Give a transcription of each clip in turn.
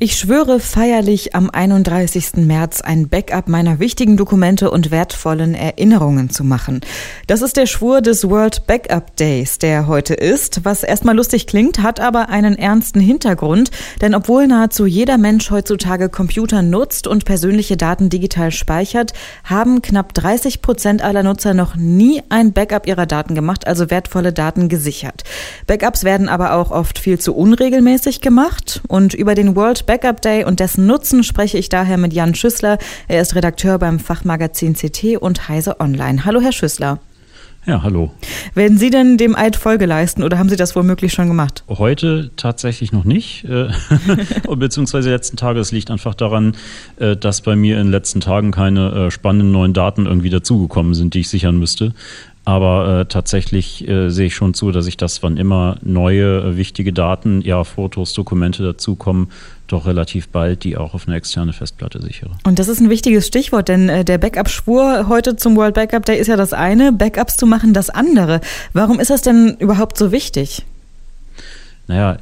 Ich schwöre feierlich am 31. März ein Backup meiner wichtigen Dokumente und wertvollen Erinnerungen zu machen. Das ist der Schwur des World Backup Days, der heute ist. Was erstmal lustig klingt, hat aber einen ernsten Hintergrund. Denn obwohl nahezu jeder Mensch heutzutage Computer nutzt und persönliche Daten digital speichert, haben knapp 30 Prozent aller Nutzer noch nie ein Backup ihrer Daten gemacht, also wertvolle Daten gesichert. Backups werden aber auch oft viel zu unregelmäßig gemacht und über den World Backup Day und dessen Nutzen spreche ich daher mit Jan Schüssler. Er ist Redakteur beim Fachmagazin CT und Heise Online. Hallo, Herr Schüssler. Ja, hallo. Werden Sie denn dem Eid Folge leisten oder haben Sie das womöglich schon gemacht? Heute tatsächlich noch nicht, äh, beziehungsweise letzten Tage. Es liegt einfach daran, äh, dass bei mir in den letzten Tagen keine äh, spannenden neuen Daten irgendwie dazugekommen sind, die ich sichern müsste. Aber äh, tatsächlich äh, sehe ich schon zu, dass ich das, wann immer neue äh, wichtige Daten, ja, Fotos, Dokumente dazukommen, doch relativ bald die auch auf eine externe Festplatte sichere. Und das ist ein wichtiges Stichwort, denn äh, der Backup-Schwur heute zum World Backup Day ist ja das eine, Backups zu machen das andere. Warum ist das denn überhaupt so wichtig? Naja,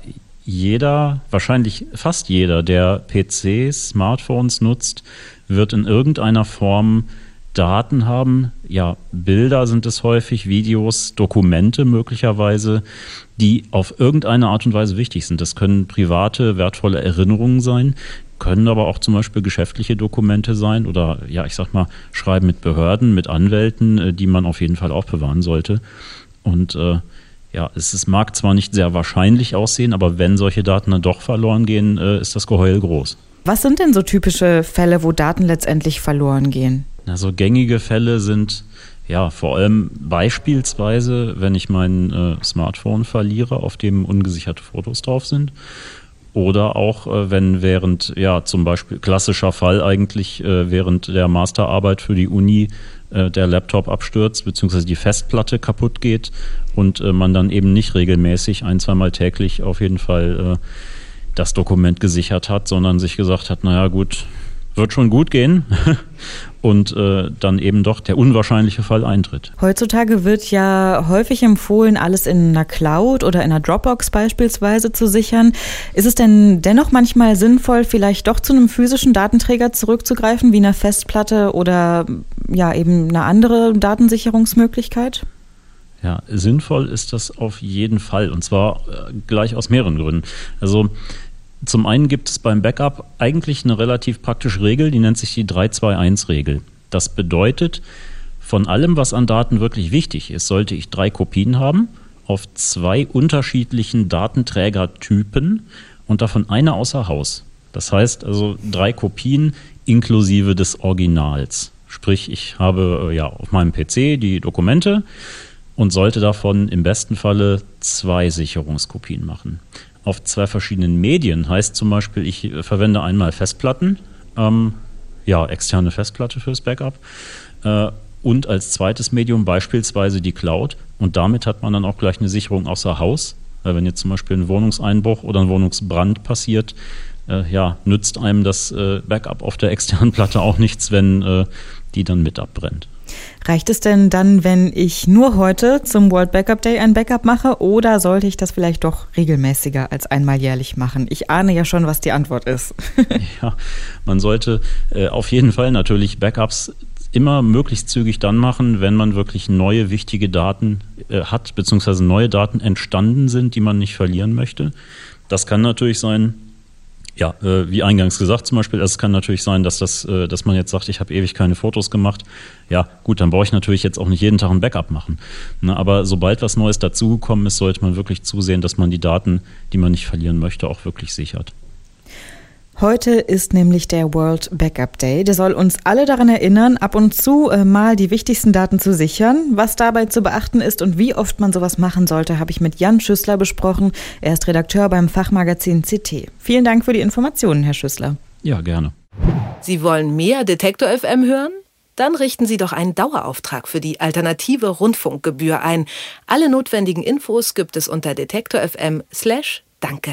jeder, wahrscheinlich fast jeder, der PCs, Smartphones nutzt, wird in irgendeiner Form Daten haben, ja, Bilder sind es häufig, Videos, Dokumente möglicherweise, die auf irgendeine Art und Weise wichtig sind. Das können private, wertvolle Erinnerungen sein, können aber auch zum Beispiel geschäftliche Dokumente sein oder ja, ich sag mal, Schreiben mit Behörden, mit Anwälten, äh, die man auf jeden Fall auch bewahren sollte. Und äh, ja, es, es mag zwar nicht sehr wahrscheinlich aussehen, aber wenn solche Daten dann doch verloren gehen, äh, ist das Geheul groß. Was sind denn so typische Fälle, wo Daten letztendlich verloren gehen? Also gängige Fälle sind ja vor allem beispielsweise, wenn ich mein äh, Smartphone verliere, auf dem ungesicherte Fotos drauf sind. Oder auch, äh, wenn während, ja, zum Beispiel klassischer Fall eigentlich äh, während der Masterarbeit für die Uni äh, der Laptop abstürzt, beziehungsweise die Festplatte kaputt geht und äh, man dann eben nicht regelmäßig ein, zweimal täglich auf jeden Fall äh, das Dokument gesichert hat, sondern sich gesagt hat, naja gut, wird schon gut gehen und äh, dann eben doch der unwahrscheinliche Fall eintritt. Heutzutage wird ja häufig empfohlen, alles in einer Cloud oder in einer Dropbox beispielsweise zu sichern. Ist es denn dennoch manchmal sinnvoll, vielleicht doch zu einem physischen Datenträger zurückzugreifen, wie einer Festplatte oder ja eben eine andere Datensicherungsmöglichkeit? Ja, sinnvoll ist das auf jeden Fall und zwar äh, gleich aus mehreren Gründen. Also zum einen gibt es beim Backup eigentlich eine relativ praktische Regel, die nennt sich die 321-Regel. Das bedeutet, von allem, was an Daten wirklich wichtig ist, sollte ich drei Kopien haben auf zwei unterschiedlichen Datenträgertypen und davon eine außer Haus. Das heißt also drei Kopien inklusive des Originals. Sprich, ich habe äh, ja auf meinem PC die Dokumente und sollte davon im besten Falle zwei Sicherungskopien machen auf zwei verschiedenen Medien. Heißt zum Beispiel, ich äh, verwende einmal Festplatten, ähm, ja, externe Festplatte fürs Backup. Äh, und als zweites Medium beispielsweise die Cloud. Und damit hat man dann auch gleich eine Sicherung außer Haus. Weil wenn jetzt zum Beispiel ein Wohnungseinbruch oder ein Wohnungsbrand passiert, äh, ja, nützt einem das äh, Backup auf der externen Platte auch nichts, wenn äh, die dann mit abbrennt. Reicht es denn dann, wenn ich nur heute zum World Backup Day ein Backup mache oder sollte ich das vielleicht doch regelmäßiger als einmal jährlich machen? Ich ahne ja schon, was die Antwort ist. ja, man sollte äh, auf jeden Fall natürlich Backups immer möglichst zügig dann machen, wenn man wirklich neue wichtige Daten äh, hat, beziehungsweise neue Daten entstanden sind, die man nicht verlieren möchte. Das kann natürlich sein, ja, äh, wie eingangs gesagt zum Beispiel, es kann natürlich sein, dass das, äh, dass man jetzt sagt, ich habe ewig keine Fotos gemacht. Ja, gut, dann brauche ich natürlich jetzt auch nicht jeden Tag ein Backup machen. Ne, aber sobald was Neues dazugekommen ist, sollte man wirklich zusehen, dass man die Daten, die man nicht verlieren möchte, auch wirklich sichert. Heute ist nämlich der World Backup Day. Der soll uns alle daran erinnern, ab und zu äh, mal die wichtigsten Daten zu sichern. Was dabei zu beachten ist und wie oft man sowas machen sollte, habe ich mit Jan Schüssler besprochen. Er ist Redakteur beim Fachmagazin CT. Vielen Dank für die Informationen, Herr Schüssler. Ja, gerne. Sie wollen mehr Detektor FM hören? Dann richten Sie doch einen Dauerauftrag für die alternative Rundfunkgebühr ein. Alle notwendigen Infos gibt es unter detektor FM slash Danke.